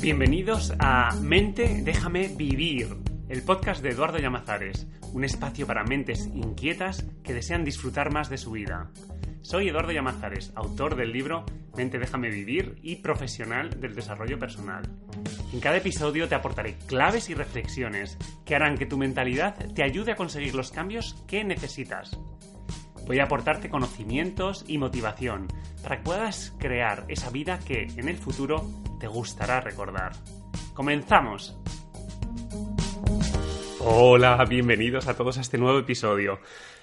Bienvenidos a Mente Déjame Vivir, el podcast de Eduardo Llamazares, un espacio para mentes inquietas que desean disfrutar más de su vida. Soy Eduardo Llamazares, autor del libro Mente Déjame Vivir y profesional del desarrollo personal. En cada episodio te aportaré claves y reflexiones que harán que tu mentalidad te ayude a conseguir los cambios que necesitas. Voy a aportarte conocimientos y motivación para que puedas crear esa vida que en el futuro te gustará recordar. ¡Comenzamos! Hola, bienvenidos a todos a este nuevo episodio.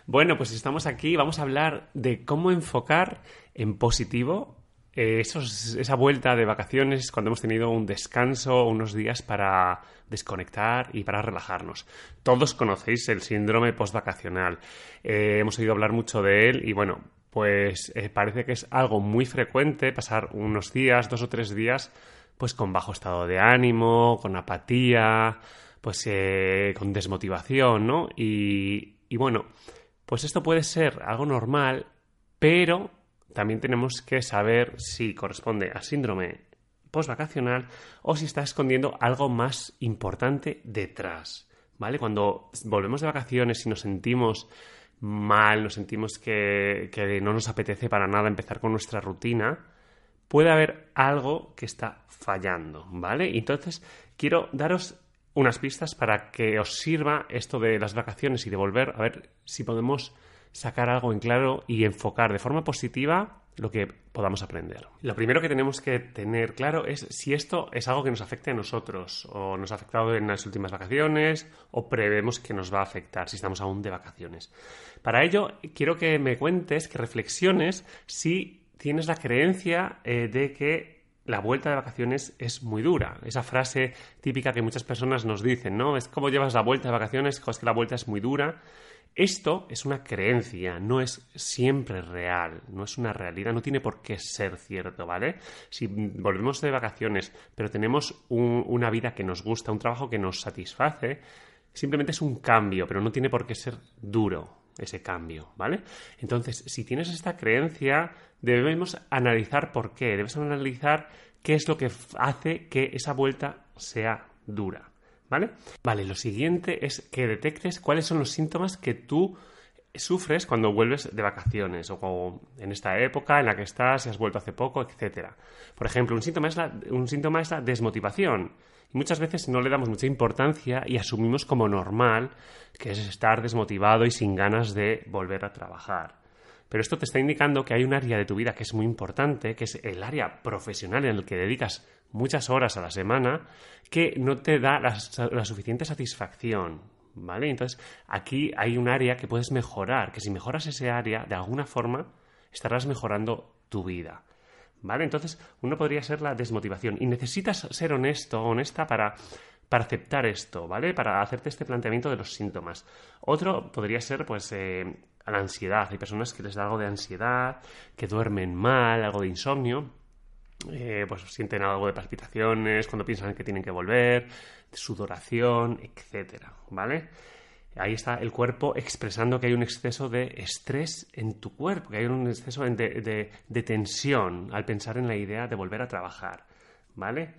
Bueno, pues estamos aquí, vamos a hablar de cómo enfocar en positivo eh, esa vuelta de vacaciones cuando hemos tenido un descanso, unos días para desconectar y para relajarnos. Todos conocéis el síndrome postvacacional. Eh, hemos oído hablar mucho de él y bueno, pues eh, parece que es algo muy frecuente pasar unos días, dos o tres días, pues con bajo estado de ánimo, con apatía, pues eh, con desmotivación, ¿no? Y, y bueno, pues esto puede ser algo normal, pero también tenemos que saber si corresponde a síndrome postvacacional o si está escondiendo algo más importante detrás. ¿Vale? Cuando volvemos de vacaciones y nos sentimos mal, nos sentimos que, no nos apetece para nada empezar con nuestra rutina, puede haber algo que está fallando, ¿vale? Entonces, quiero daros unas pistas para que os sirva esto de las vacaciones y de volver a ver si podemos sacar algo en claro y enfocar de forma positiva lo que podamos aprender. Lo primero que tenemos que tener claro es si esto es algo que nos afecte a nosotros o nos ha afectado en las últimas vacaciones o prevemos que nos va a afectar si estamos aún de vacaciones. Para ello, quiero que me cuentes, que reflexiones si tienes la creencia eh, de que la vuelta de vacaciones es muy dura. Esa frase típica que muchas personas nos dicen, ¿no? Es como llevas la vuelta de vacaciones, es que la vuelta es muy dura. Esto es una creencia, no es siempre real, no es una realidad, no tiene por qué ser cierto, ¿vale? Si volvemos de vacaciones, pero tenemos una vida que nos gusta, un trabajo que nos satisface, simplemente es un cambio, pero no tiene por qué ser duro ese cambio, ¿vale? Entonces, si tienes esta creencia, debemos analizar por qué, debes analizar qué es lo que hace que esa vuelta sea dura. ¿Vale? Vale, lo siguiente es que detectes cuáles son los síntomas que tú sufres cuando vuelves de vacaciones o en esta época en la que estás, si has vuelto hace poco, etc. Por ejemplo, un síntoma es la, un síntoma es la desmotivación. Y muchas veces no le damos mucha importancia y asumimos como normal que es estar desmotivado y sin ganas de volver a trabajar. Pero esto te está indicando que hay un área de tu vida que es muy importante, que es el área profesional en el que dedicas muchas horas a la semana que no te da la, suficiente satisfacción. ¿Vale? Entonces, aquí hay un área que puedes mejorar, que si mejoras ese área, de alguna forma, estarás mejorando tu vida. ¿Vale? Entonces, uno podría ser la desmotivación. Y necesitas ser honesto honesta para, para aceptar esto, ¿vale? Para hacerte este planteamiento de los síntomas. Otro podría ser, pues, eh, la ansiedad. Hay personas que les da algo de ansiedad, que duermen mal, algo de insomnio. Eh, pues sienten algo de palpitaciones cuando piensan que tienen que volver, sudoración, etcétera, ¿vale? Ahí está el cuerpo expresando que hay un exceso de estrés en tu cuerpo, que hay un exceso de, tensión al pensar en la idea de volver a trabajar, ¿vale?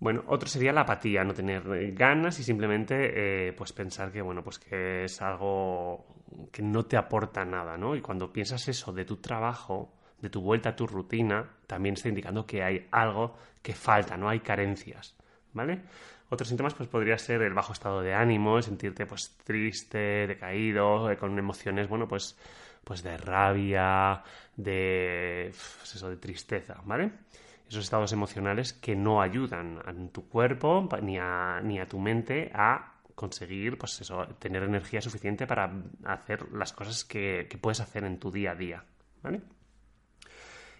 Bueno, otro sería la apatía, no tener ganas y simplemente eh, pues pensar que bueno, pues que es algo que no te aporta nada, ¿no? Y cuando piensas eso de tu trabajo, de tu vuelta a tu rutina, también está indicando que hay algo que falta, no hay carencias, ¿vale? Otros síntomas pues podría ser el bajo estado de ánimo, sentirte pues triste, decaído, eh, con emociones, bueno, pues pues de rabia, de pues eso, de tristeza, ¿vale? Esos estados emocionales que no ayudan a tu cuerpo ni a, ni a tu mente a conseguir, pues eso, tener energía suficiente para hacer las cosas que, que puedes hacer en tu día a día, ¿vale?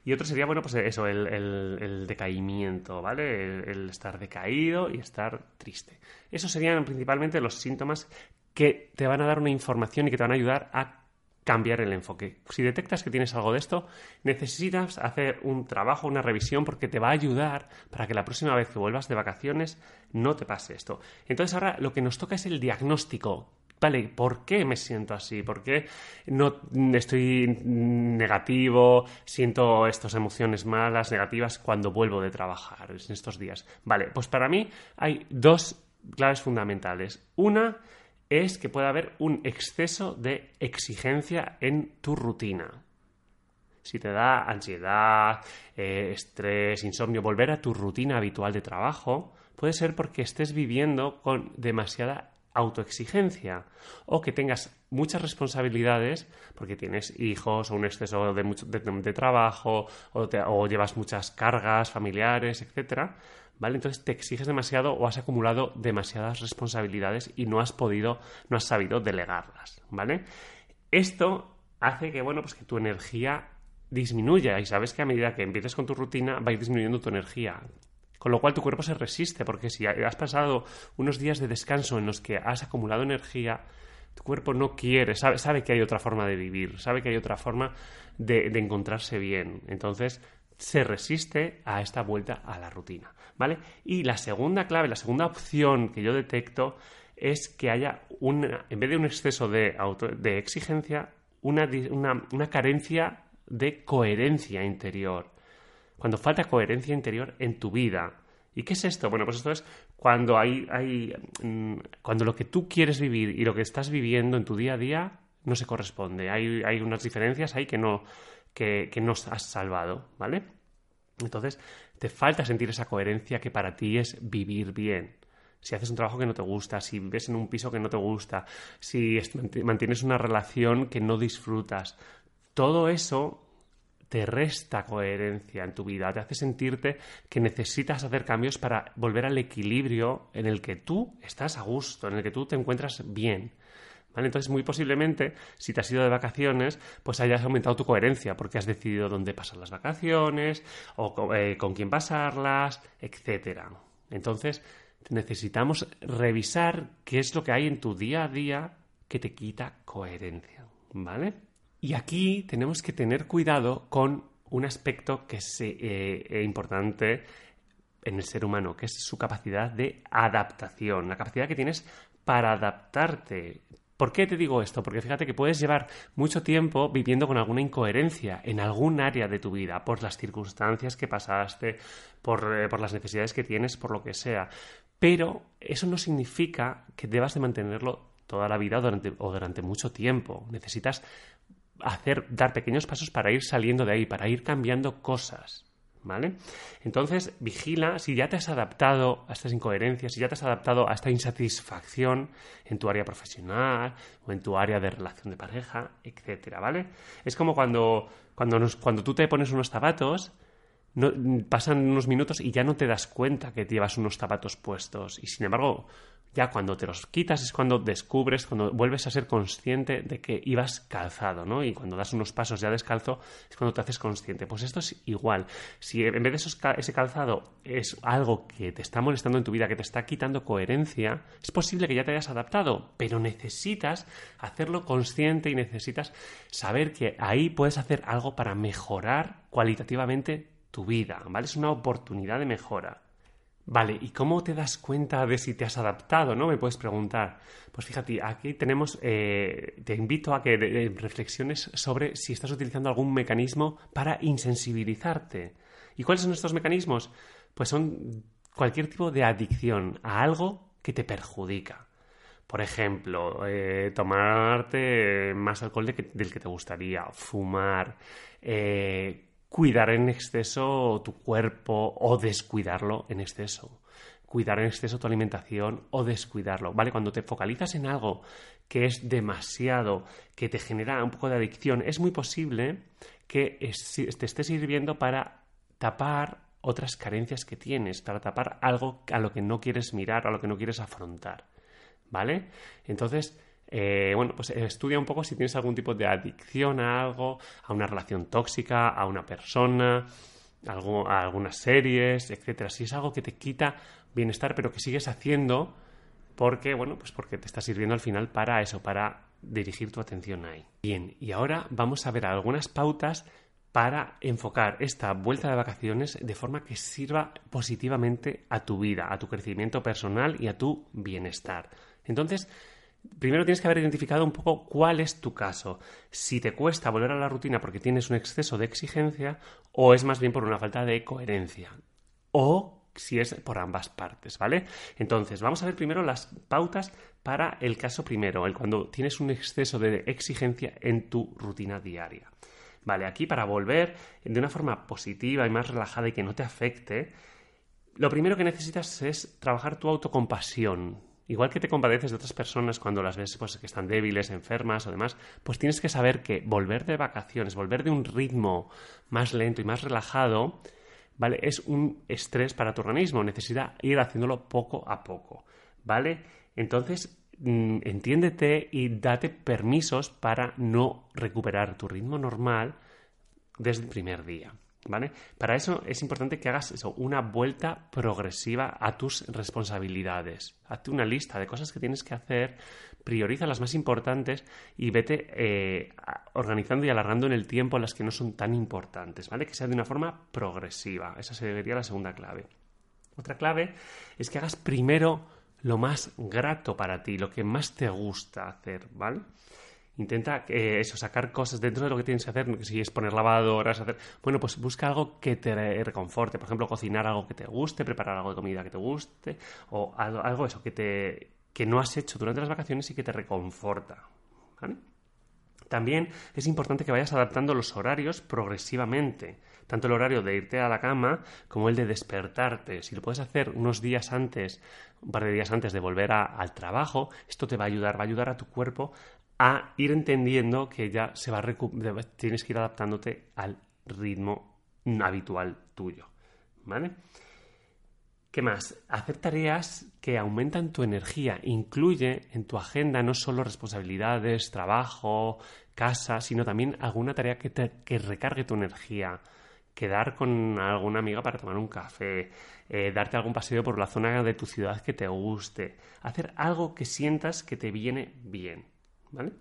Y otro sería, bueno, pues eso, el, decaimiento, ¿vale? El, estar decaído y estar triste. Esos serían principalmente los síntomas que te van a dar una información y que te van a ayudar a cambiar el enfoque. Si detectas que tienes algo de esto, necesitas hacer un trabajo, una revisión, porque te va a ayudar para que la próxima vez que vuelvas de vacaciones no te pase esto. Entonces ahora lo que nos toca es el diagnóstico. Vale, ¿por qué me siento así? ¿Por qué no estoy negativo? Siento estas emociones malas, negativas cuando vuelvo de trabajar en estos días. Vale, pues para mí hay dos claves fundamentales. Una es que puede haber un exceso de exigencia en tu rutina. Si te da ansiedad, eh, estrés, insomnio, volver a tu rutina habitual de trabajo, puede ser porque estés viviendo con demasiada autoexigencia o que tengas muchas responsabilidades porque tienes hijos o un exceso de, de, trabajo o, o, llevas muchas cargas familiares, etcétera, ¿vale? Entonces te exiges demasiado o has acumulado demasiadas responsabilidades y no has podido, no has sabido delegarlas, ¿vale? Esto hace que, bueno, pues que tu energía disminuya y sabes que a medida que empieces con tu rutina va a ir disminuyendo tu energía. Con lo cual tu cuerpo se resiste porque si has pasado unos días de descanso en los que has acumulado energía, tu cuerpo no quiere, sabe, sabe que hay otra forma de vivir, sabe que hay otra forma de, encontrarse bien. Entonces se resiste a esta vuelta a la rutina, ¿vale? Y la segunda clave, la segunda opción que yo detecto es que haya una, en vez de un exceso de, de exigencia, una, una, carencia de coherencia interior. Cuando falta coherencia interior en tu vida. ¿Y qué es esto? Bueno, pues esto es cuando hay, hay mm, cuando lo que tú quieres vivir y lo que estás viviendo en tu día a día no se corresponde. Hay, hay unas diferencias ahí que no, que, que nos has salvado, ¿vale? Entonces, te falta sentir esa coherencia que para ti es vivir bien. Si haces un trabajo que no te gusta, si vives en un piso que no te gusta, si mantienes una relación que no disfrutas, todo eso te resta coherencia en tu vida, te hace sentirte que necesitas hacer cambios para volver al equilibrio en el que tú estás a gusto, en el que tú te encuentras bien. Entonces, muy posiblemente, si te has ido de vacaciones, pues hayas aumentado tu coherencia, porque has decidido dónde pasar las vacaciones, o eh, con quién pasarlas, etcétera. Entonces, necesitamos revisar qué es lo que hay en tu día a día que te quita coherencia, ¿vale? Y aquí tenemos que tener cuidado con un aspecto que es eh, eh, importante en el ser humano, que es su capacidad de adaptación, la capacidad que tienes para adaptarte, ¿Por qué te digo esto? Porque fíjate que puedes llevar mucho tiempo viviendo con alguna incoherencia en algún área de tu vida, por las circunstancias que pasaste, por, eh, las necesidades que tienes, por lo que sea. Pero eso no significa que debas de mantenerlo toda la vida durante, o durante mucho tiempo. Necesitas hacer, dar pequeños pasos para ir saliendo de ahí, para ir cambiando cosas. ¿Vale? Entonces, vigila si ya te has adaptado a estas incoherencias, si ya te has adaptado a esta insatisfacción en tu área profesional o en tu área de relación de pareja, etcétera, ¿vale? Es como cuando, cuando, cuando tú te pones unos zapatos, pasan unos minutos y ya no te das cuenta que llevas unos zapatos puestos. Y sin embargo, ya cuando te los quitas es cuando descubres, cuando vuelves a ser consciente de que ibas calzado, ¿no? Y cuando das unos pasos ya descalzo es cuando te haces consciente. Pues esto es igual. Si en vez de ese calzado es algo que te está molestando en tu vida, que te está quitando coherencia, es posible que ya te hayas adaptado, pero necesitas hacerlo consciente y necesitas saber que ahí puedes hacer algo para mejorar cualitativamente tu vida, ¿vale? Es una oportunidad de mejora. Vale, ¿y cómo te das cuenta de si te has adaptado? ¿No? Me puedes preguntar. Pues fíjate, aquí tenemos, eh, te invito a que reflexiones sobre si estás utilizando algún mecanismo para insensibilizarte. ¿Y cuáles son estos mecanismos? Pues son cualquier tipo de adicción a algo que te perjudica. Por ejemplo, eh, tomarte más alcohol del que te gustaría, fumar, eh, cuidar en exceso tu cuerpo o descuidarlo en exceso. Cuidar en exceso tu alimentación o descuidarlo, ¿vale? Cuando te focalizas en algo que es demasiado, que te genera un poco de adicción, es muy posible que te estés sirviendo para tapar otras carencias que tienes, para tapar algo a lo que no quieres mirar, a lo que no quieres afrontar, ¿vale? Entonces, eh, bueno, pues estudia un poco si tienes algún tipo de adicción a algo, a una relación tóxica, a una persona, a algunas series, etcétera. Si es algo que te quita bienestar, pero que sigues haciendo porque, bueno, pues porque te está sirviendo al final para eso, para dirigir tu atención ahí. Bien, y ahora vamos a ver algunas pautas para enfocar esta vuelta de vacaciones de forma que sirva positivamente a tu vida, a tu crecimiento personal y a tu bienestar. Entonces, primero tienes que haber identificado un poco cuál es tu caso. Si te cuesta volver a la rutina porque tienes un exceso de exigencia o es más bien por una falta de coherencia. O si es por ambas partes, ¿vale? Entonces, vamos a ver primero las pautas para el caso primero, el cuando tienes un exceso de exigencia en tu rutina diaria. Vale, aquí para volver de una forma positiva y más relajada y que no te afecte, lo primero que necesitas es trabajar tu autocompasión. Igual que te compadeces de otras personas cuando las ves pues, que están débiles, enfermas o demás, pues tienes que saber que volver de vacaciones, volver de un ritmo más lento y más relajado, ¿vale? Es un estrés para tu organismo, necesita ir haciéndolo poco a poco, ¿vale? Entonces, mm, entiéndete y date permisos para no recuperar tu ritmo normal desde el primer día. ¿Vale? Para eso es importante que hagas eso, una vuelta progresiva a tus responsabilidades. Hazte una lista de cosas que tienes que hacer, prioriza las más importantes y vete eh, organizando y alargando en el tiempo las que no son tan importantes, ¿vale? Que sea de una forma progresiva. Esa sería la segunda clave. Otra clave es que hagas primero lo más grato para ti, lo que más te gusta hacer, ¿vale? Intenta eh, eso, sacar cosas dentro de lo que tienes que hacer, si es poner lavadoras, hacer... Bueno, pues busca algo que te reconforte, por ejemplo, cocinar algo que te guste, preparar algo de comida que te guste, o algo, eso, que, te, que no has hecho durante las vacaciones y que te reconforta. También es importante que vayas adaptando los horarios progresivamente, tanto el horario de irte a la cama como el de despertarte. Si lo puedes hacer unos días antes, un par de días antes de volver al trabajo, esto te va a ayudar, va a ayudar a tu cuerpo a ir entendiendo que ya se va tienes que ir adaptándote al ritmo habitual tuyo, ¿vale? ¿Qué más? Hacer tareas que aumentan tu energía. Incluye en tu agenda no solo responsabilidades, trabajo, casa, sino también alguna tarea que, que recargue tu energía. Quedar con alguna amiga para tomar un café, eh, darte algún paseo por la zona de tu ciudad que te guste. Hacer algo que sientas que te viene bien. ¿Vale?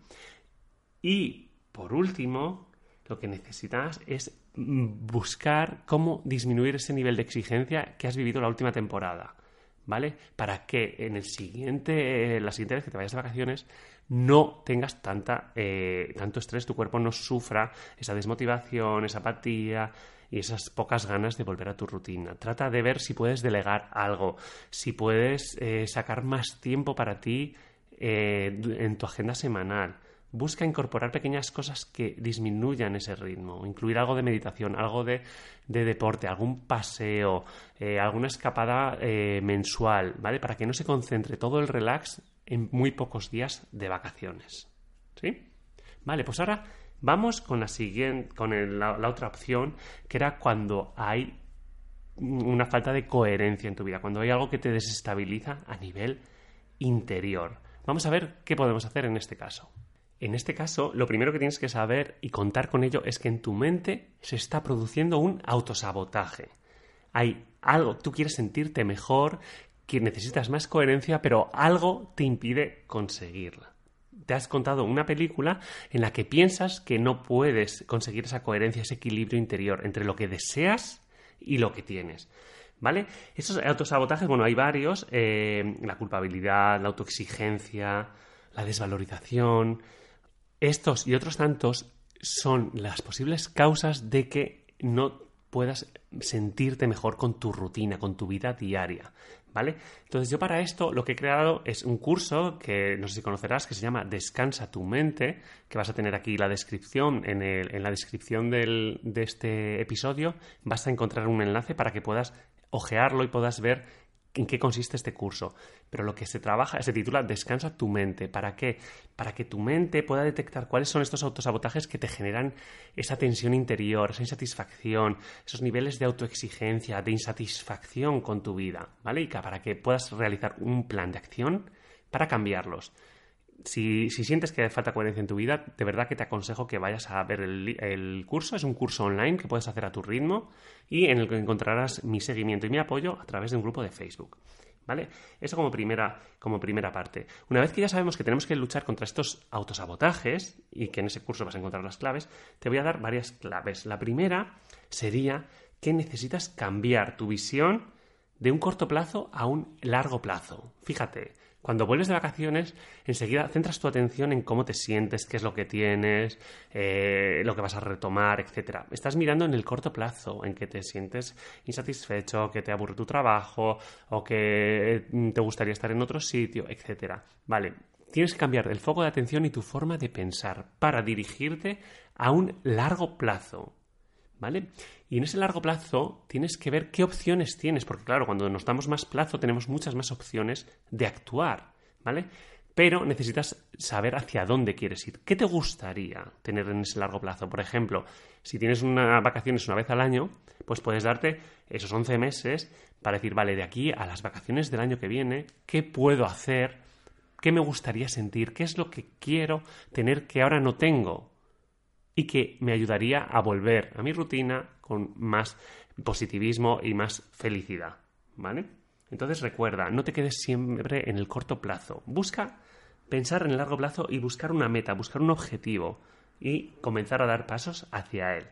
Y por último, lo que necesitas es buscar cómo disminuir ese nivel de exigencia que has vivido la última temporada, ¿vale? Para que en el siguiente, la siguiente vez que te vayas de vacaciones, no tengas tanta, eh, tanto estrés, tu cuerpo no sufra esa desmotivación, esa apatía y esas pocas ganas de volver a tu rutina. Trata de ver si puedes delegar algo, si puedes eh, sacar más tiempo para ti eh, en tu agenda semanal. Busca incorporar pequeñas cosas que disminuyan ese ritmo, incluir algo de meditación, algo de, deporte, algún paseo, eh, alguna escapada eh, mensual, ¿vale? Para que no se concentre todo el relax en muy pocos días de vacaciones. ¿Sí? Vale, pues ahora vamos con la siguiente, con la otra opción, que era cuando hay una falta de coherencia en tu vida, cuando hay algo que te desestabiliza a nivel interior. Vamos a ver qué podemos hacer en este caso. En este caso, lo primero que tienes que saber y contar con ello es que en tu mente se está produciendo un autosabotaje. Hay algo, tú quieres sentirte mejor, que necesitas más coherencia, pero algo te impide conseguirla. Te has contado una película en la que piensas que no puedes conseguir esa coherencia, ese equilibrio interior entre lo que deseas y lo que tienes. ¿Vale? Esos autosabotajes, bueno, hay varios. Eh, la culpabilidad, la autoexigencia, la desvalorización. Estos y otros tantos son las posibles causas de que no puedas sentirte mejor con tu rutina, con tu vida diaria, ¿vale? Entonces yo para esto lo que he creado es un curso que no sé si conocerás, que se llama Descansa tu mente, que vas a tener aquí la descripción, en, en la descripción de este episodio vas a encontrar un enlace para que puedas ojearlo y puedas ver en qué consiste este curso. Pero lo que se trabaja, se titula Descansa tu mente. ¿Para qué? Para que tu mente pueda detectar cuáles son estos autosabotajes que te generan esa tensión interior, esa insatisfacción, esos niveles de autoexigencia, de insatisfacción con tu vida, ¿vale? Y para que puedas realizar un plan de acción para cambiarlos. Si, sientes que falta coherencia en tu vida, de verdad que te aconsejo que vayas a ver el, curso. Es un curso online que puedes hacer a tu ritmo y en el que encontrarás mi seguimiento y mi apoyo a través de un grupo de Facebook. ¿Vale? Eso como primera, como primera parte. Una vez que ya sabemos que tenemos que luchar contra estos autosabotajes y que en ese curso vas a encontrar las claves, te voy a dar varias claves. La primera sería que necesitas cambiar tu visión de un corto plazo a un largo plazo. Fíjate, cuando vuelves de vacaciones, enseguida centras tu atención en cómo te sientes, qué es lo que tienes, eh, lo que vas a retomar, etc. Estás mirando en el corto plazo, en que te sientes insatisfecho, que te aburre tu trabajo o que mm, te gustaría estar en otro sitio, etc. Vale, tienes que cambiar el foco de atención y tu forma de pensar para dirigirte a un largo plazo. ¿Vale? Y en ese largo plazo tienes que ver qué opciones tienes, porque claro, cuando nos damos más plazo tenemos muchas más opciones de actuar, ¿vale? Pero necesitas saber hacia dónde quieres ir. ¿Qué te gustaría tener en ese largo plazo? Por ejemplo, si tienes unas vacaciones una vez al año, pues puedes darte esos 11 meses para decir, vale, de aquí a las vacaciones del año que viene, ¿qué puedo hacer? ¿Qué me gustaría sentir? ¿Qué es lo que quiero tener que ahora no tengo? Y que me ayudaría a volver a mi rutina con más positivismo y más felicidad, ¿vale? Entonces recuerda, no te quedes siempre en el corto plazo. Busca pensar en el largo plazo y buscar una meta, buscar un objetivo y comenzar a dar pasos hacia él.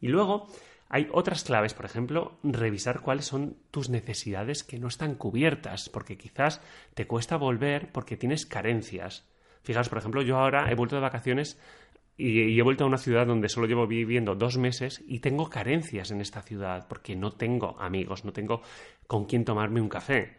Y luego hay otras claves, por ejemplo, revisar cuáles son tus necesidades que no están cubiertas, porque quizás te cuesta volver porque tienes carencias. Fijaos, por ejemplo, yo ahora he vuelto de vacaciones y, he vuelto a una ciudad donde solo llevo viviendo dos meses y tengo carencias en esta ciudad porque no tengo amigos, no tengo con quién tomarme un café.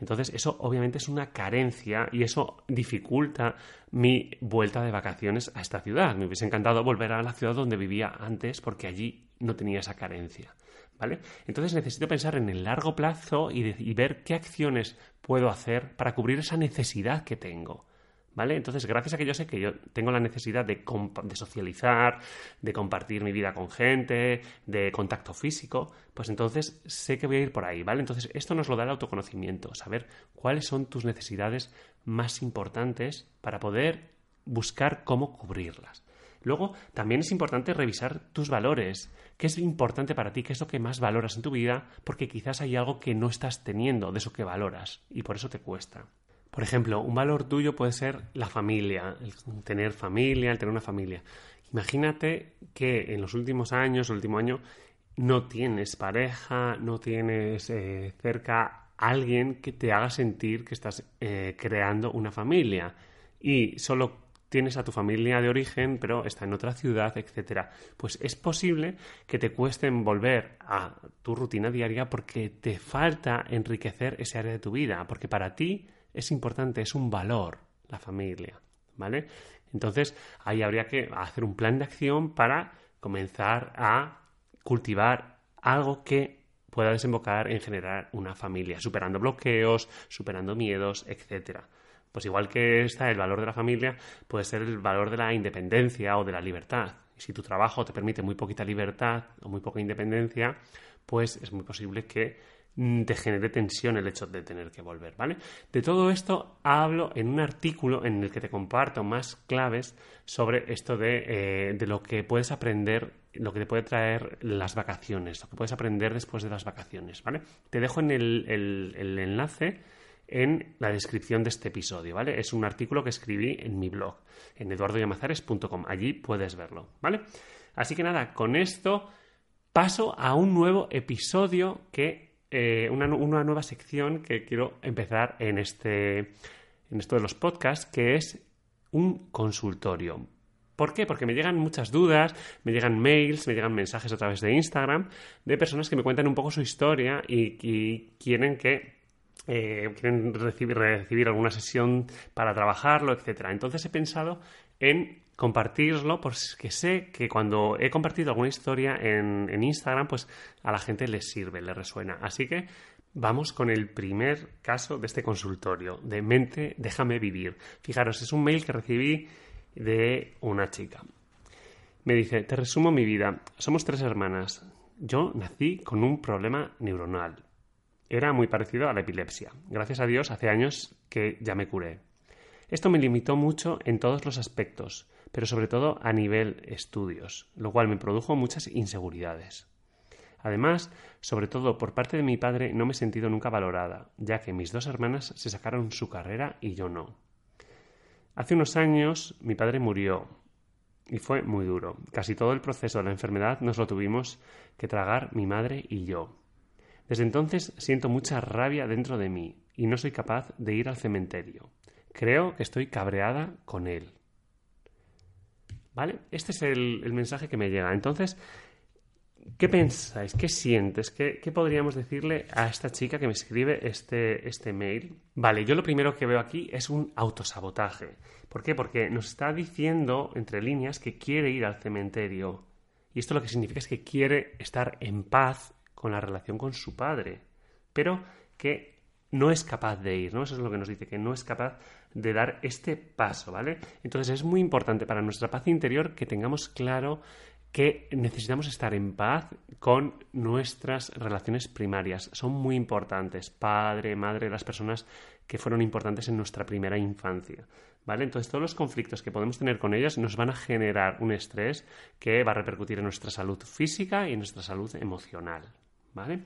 Entonces, eso obviamente es una carencia y eso dificulta mi vuelta de vacaciones a esta ciudad. Me hubiese encantado volver a la ciudad donde vivía antes porque allí no tenía esa carencia. ¿Vale? Entonces necesito pensar en el largo plazo y, y ver qué acciones puedo hacer para cubrir esa necesidad que tengo. ¿Vale? Entonces, gracias a que yo sé que yo tengo la necesidad de, socializar, de compartir mi vida con gente, de contacto físico, pues entonces sé que voy a ir por ahí, ¿vale? Entonces, esto nos lo da el autoconocimiento, saber cuáles son tus necesidades más importantes para poder buscar cómo cubrirlas. Luego, también es importante revisar tus valores. ¿Qué es importante para ti? ¿Qué es lo que más valoras en tu vida? Porque quizás hay algo que no estás teniendo de eso que valoras y por eso te cuesta. Por ejemplo, un valor tuyo puede ser la familia, el tener familia, el tener una familia. Imagínate que en los últimos años, el último año, no tienes pareja, no tienes eh, cerca alguien que te haga sentir que estás eh, creando una familia y solo tienes a tu familia de origen, pero está en otra ciudad, etcétera. Pues es posible que te cueste volver a tu rutina diaria porque te falta enriquecer ese área de tu vida, porque para ti es importante, es un valor la familia, ¿vale? Entonces, ahí habría que hacer un plan de acción para comenzar a cultivar algo que pueda desembocar en generar una familia, superando bloqueos, superando miedos, etcétera. Pues igual que está el valor de la familia, puede ser el valor de la independencia o de la libertad. si tu trabajo te permite muy poquita libertad o muy poca independencia, pues es muy posible que te genere tensión el hecho de tener que volver, ¿vale? De todo esto hablo en un artículo en el que te comparto más claves sobre esto de, eh, de lo que puedes aprender, lo que te puede traer las vacaciones, lo que puedes aprender después de las vacaciones, ¿vale? Te dejo en el, el enlace en la descripción de este episodio, ¿vale? Es un artículo que escribí en mi blog, en eduardoyamazares.com. Allí puedes verlo, ¿vale? Así que nada, con esto paso a un nuevo episodio que eh, una, nueva sección que quiero empezar en, este, en esto de los podcasts, que es un consultorio. ¿Por qué? Porque me llegan muchas dudas, me llegan mails, me llegan mensajes a través de Instagram de personas que me cuentan un poco su historia y, quieren que eh, quieren recibir, alguna sesión para trabajarlo, etcétera. Entonces he pensado en compartirlo, porque sé que cuando he compartido alguna historia en, Instagram, pues a la gente le sirve, le resuena. Así que vamos con el primer caso de este consultorio, de mente, déjame vivir. Fijaros, es un mail que recibí de una chica. Me dice, te resumo mi vida. Somos tres hermanas. Yo nací con un problema neuronal. Era muy parecido a la epilepsia. Gracias a Dios, hace años que ya me curé. Esto me limitó mucho en todos los aspectos, pero sobre todo a nivel estudios, lo cual me produjo muchas inseguridades. Además, sobre todo por parte de mi padre no me he sentido nunca valorada, ya que mis dos hermanas se sacaron su carrera y yo no. Hace unos años mi padre murió y fue muy duro. Casi todo el proceso de la enfermedad nos lo tuvimos que tragar mi madre y yo. Desde entonces siento mucha rabia dentro de mí y no soy capaz de ir al cementerio. Creo que estoy cabreada con él. ¿Vale? Este es el, mensaje que me llega. Entonces, ¿qué pensáis? ¿Qué sientes? ¿Qué, podríamos decirle a esta chica que me escribe este, este mail? Vale, yo lo primero que veo aquí es un autosabotaje. ¿Por qué? Porque nos está diciendo, entre líneas, que quiere ir al cementerio. Y esto lo que significa es que quiere estar en paz con la relación con su padre, pero que no es capaz de ir, ¿no? Eso es lo que nos dice, que no es capaz de dar este paso, ¿vale? Entonces es muy importante para nuestra paz interior que tengamos claro que necesitamos estar en paz con nuestras relaciones primarias. Son muy importantes, padre, madre, las personas que fueron importantes en nuestra primera infancia. ¿Vale? Entonces todos los conflictos que podemos tener con ellas nos van a generar un estrés que va a repercutir en nuestra salud física y en nuestra salud emocional. ¿Vale?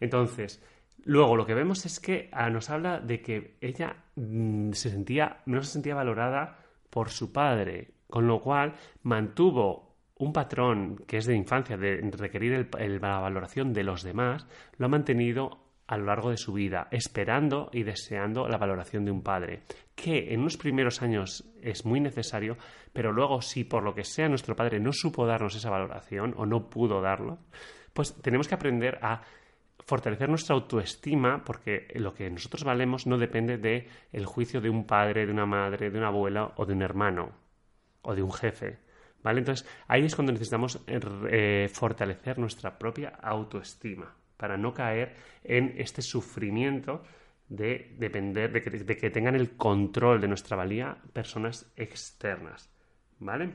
Entonces, luego lo que vemos es que ah, nos habla de que ella mm, se sentía, no se sentía valorada por su padre, con lo cual mantuvo un patrón que es de infancia, de requerir la valoración de los demás, lo ha mantenido a lo largo de su vida, esperando y deseando la valoración de un padre, que en unos primeros años es muy necesario, pero luego si por lo que sea nuestro padre no supo darnos esa valoración o no pudo darlo, pues tenemos que aprender a fortalecer nuestra autoestima porque lo que nosotros valemos no depende del el juicio de un padre, de una madre, de una abuela o de un hermano o de un jefe. ¿Vale? Entonces ahí es cuando necesitamos eh, fortalecer nuestra propia autoestima para no caer en este sufrimiento de depender, de que tengan el control de nuestra valía personas externas. ¿Vale?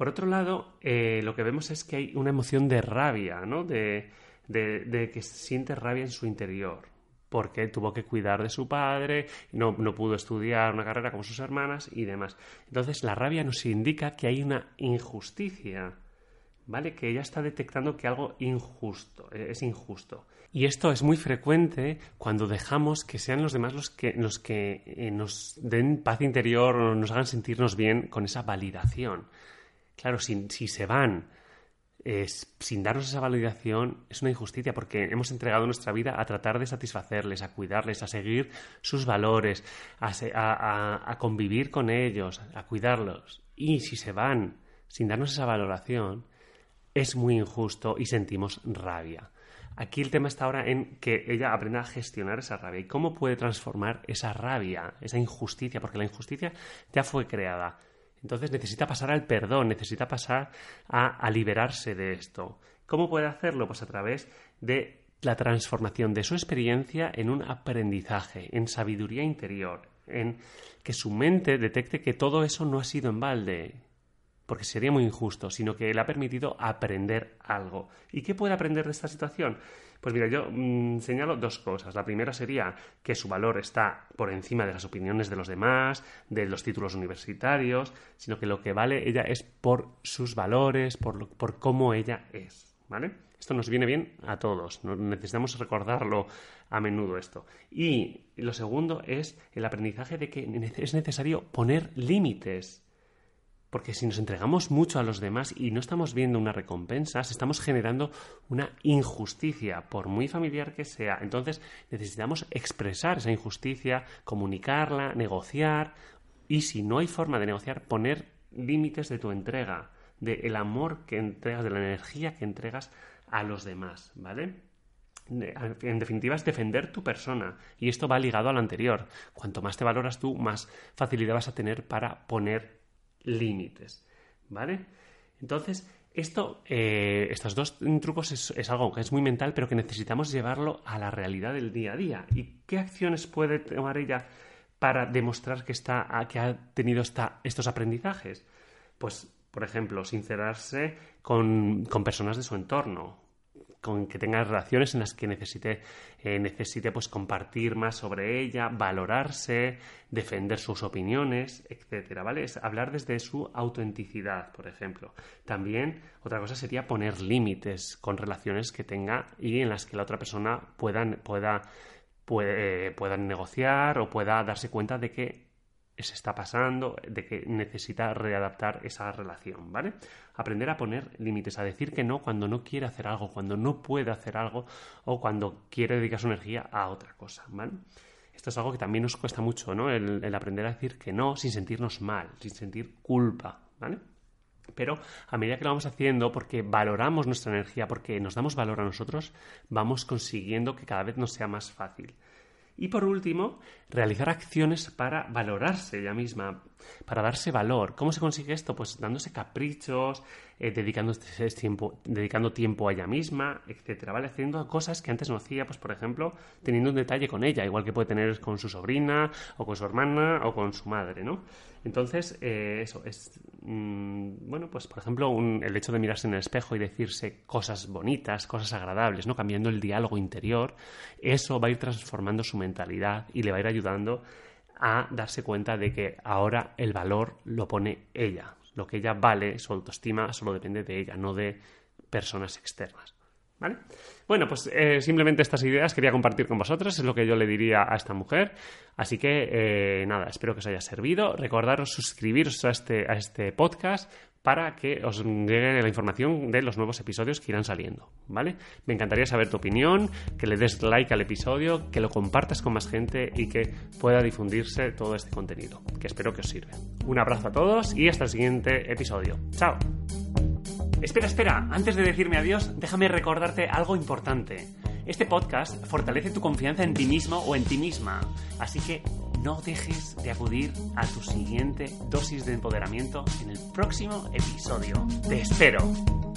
Por otro lado, eh, lo que vemos es que hay una emoción de rabia, ¿no? De, que siente rabia en su interior, porque tuvo que cuidar de su padre, no, no pudo estudiar una carrera como sus hermanas y demás. Entonces, la rabia nos indica que hay una injusticia. ¿vale? Que ella está detectando que algo injusto, eh, es injusto. Y esto es muy frecuente cuando dejamos que sean los demás los que, los que eh, nos den paz interior o nos hagan sentirnos bien con esa validación. Claro, si, se van sin darnos esa validación, es una injusticia porque hemos entregado nuestra vida a tratar de satisfacerles, a cuidarles, a seguir sus valores, a, convivir con ellos, a cuidarlos. Y si se van sin darnos esa valoración, es muy injusto y sentimos rabia. Aquí el tema está ahora en que ella aprenda a gestionar esa rabia y cómo puede transformar esa rabia, esa injusticia, porque la injusticia ya fue creada. Entonces necesita pasar al perdón, necesita pasar a, liberarse de esto. ¿Cómo puede hacerlo? Pues a través de la transformación de su experiencia en un aprendizaje, en sabiduría interior, en que su mente detecte que todo eso no ha sido en balde, porque sería muy injusto, sino que le ha permitido aprender algo. ¿Y qué puede aprender de esta situación? Pues mira, yo mm, señalo dos cosas. La primera sería que su valor está por encima de las opiniones de los demás, de los títulos universitarios, sino que lo que vale ella es por sus valores, por, por cómo ella es. ¿Vale? Esto nos viene bien a todos, necesitamos recordarlo a menudo esto. Y lo segundo es el aprendizaje de que es necesario poner límites porque si nos entregamos mucho a los demás y no estamos viendo una recompensa, estamos generando una injusticia, por muy familiar que sea. Entonces necesitamos expresar esa injusticia, comunicarla, negociar y si no hay forma de negociar, poner límites de tu entrega, del amor que entregas, de la energía que entregas a los demás, ¿vale? en definitiva es defender tu persona y esto va ligado al anterior. Cuanto más te valoras tú, más facilidad vas a tener para poner límites, ¿vale? Entonces, esto, eh, estos dos trucos es, algo que es muy mental, pero que necesitamos llevarlo a la realidad del día a día. ¿Y qué acciones puede tomar ella para demostrar que, está, que ha tenido estos aprendizajes? Pues, por ejemplo, sincerarse con, con personas de su entorno, con que tenga relaciones en las que necesite, eh, necesite pues compartir más sobre ella, valorarse, defender sus opiniones, etcétera, ¿vale? Es hablar desde su autenticidad, por ejemplo. También otra cosa sería poner límites con relaciones que tenga y en las que la otra persona pueda, pueda, puede, puedan negociar o pueda darse cuenta de que se está pasando, de que necesita readaptar esa relación, ¿vale? Aprender a poner límites, a decir que no cuando no quiere hacer algo, cuando no puede hacer algo o cuando quiere dedicar su energía a otra cosa, ¿vale? Esto es algo que también nos cuesta mucho, ¿no? El, aprender a decir que no sin sentirnos mal, sin sentir culpa, ¿vale? Pero a medida que lo vamos haciendo, porque valoramos nuestra energía, porque nos damos valor a nosotros, vamos consiguiendo que cada vez nos sea más fácil. Y por último, realizar acciones para valorarse ella misma, para darse valor. ¿Cómo se consigue esto? Pues dándose caprichos, eh, dedicando, tiempo, dedicando tiempo a ella misma, etcétera, ¿vale? Haciendo cosas que antes no hacía, pues por ejemplo, teniendo un detalle con ella, igual que puede tener con su sobrina, o con su hermana, o con su madre, ¿no? Entonces, eh, eso, es, mm, bueno, pues por ejemplo, el hecho de mirarse en el espejo y decirse cosas bonitas, cosas agradables, ¿no? Cambiando el diálogo interior, eso va a ir transformando su mentalidad y le va a ir ayudando a darse cuenta de que ahora el valor lo pone ella. Lo que ella vale, su autoestima, solo depende de ella, no de personas externas. ¿Vale? Bueno, pues eh, simplemente estas ideas quería compartir con vosotros, es lo que yo le diría a esta mujer. Así que eh, nada, espero que os haya servido. Recordaros suscribiros a este, a este podcast para que os llegue la información de los nuevos episodios que irán saliendo, ¿vale? Me encantaría saber tu opinión, que le des like al episodio, que lo compartas con más gente y que pueda difundirse todo este contenido, que espero que os sirva. Un abrazo a todos y hasta el siguiente episodio. ¡Chao! Espera, espera, antes de decirme adiós, déjame recordarte algo importante. Este podcast fortalece tu confianza en ti mismo o en ti misma, así que no dejes de acudir a tu siguiente dosis de empoderamiento en el próximo episodio. Te espero.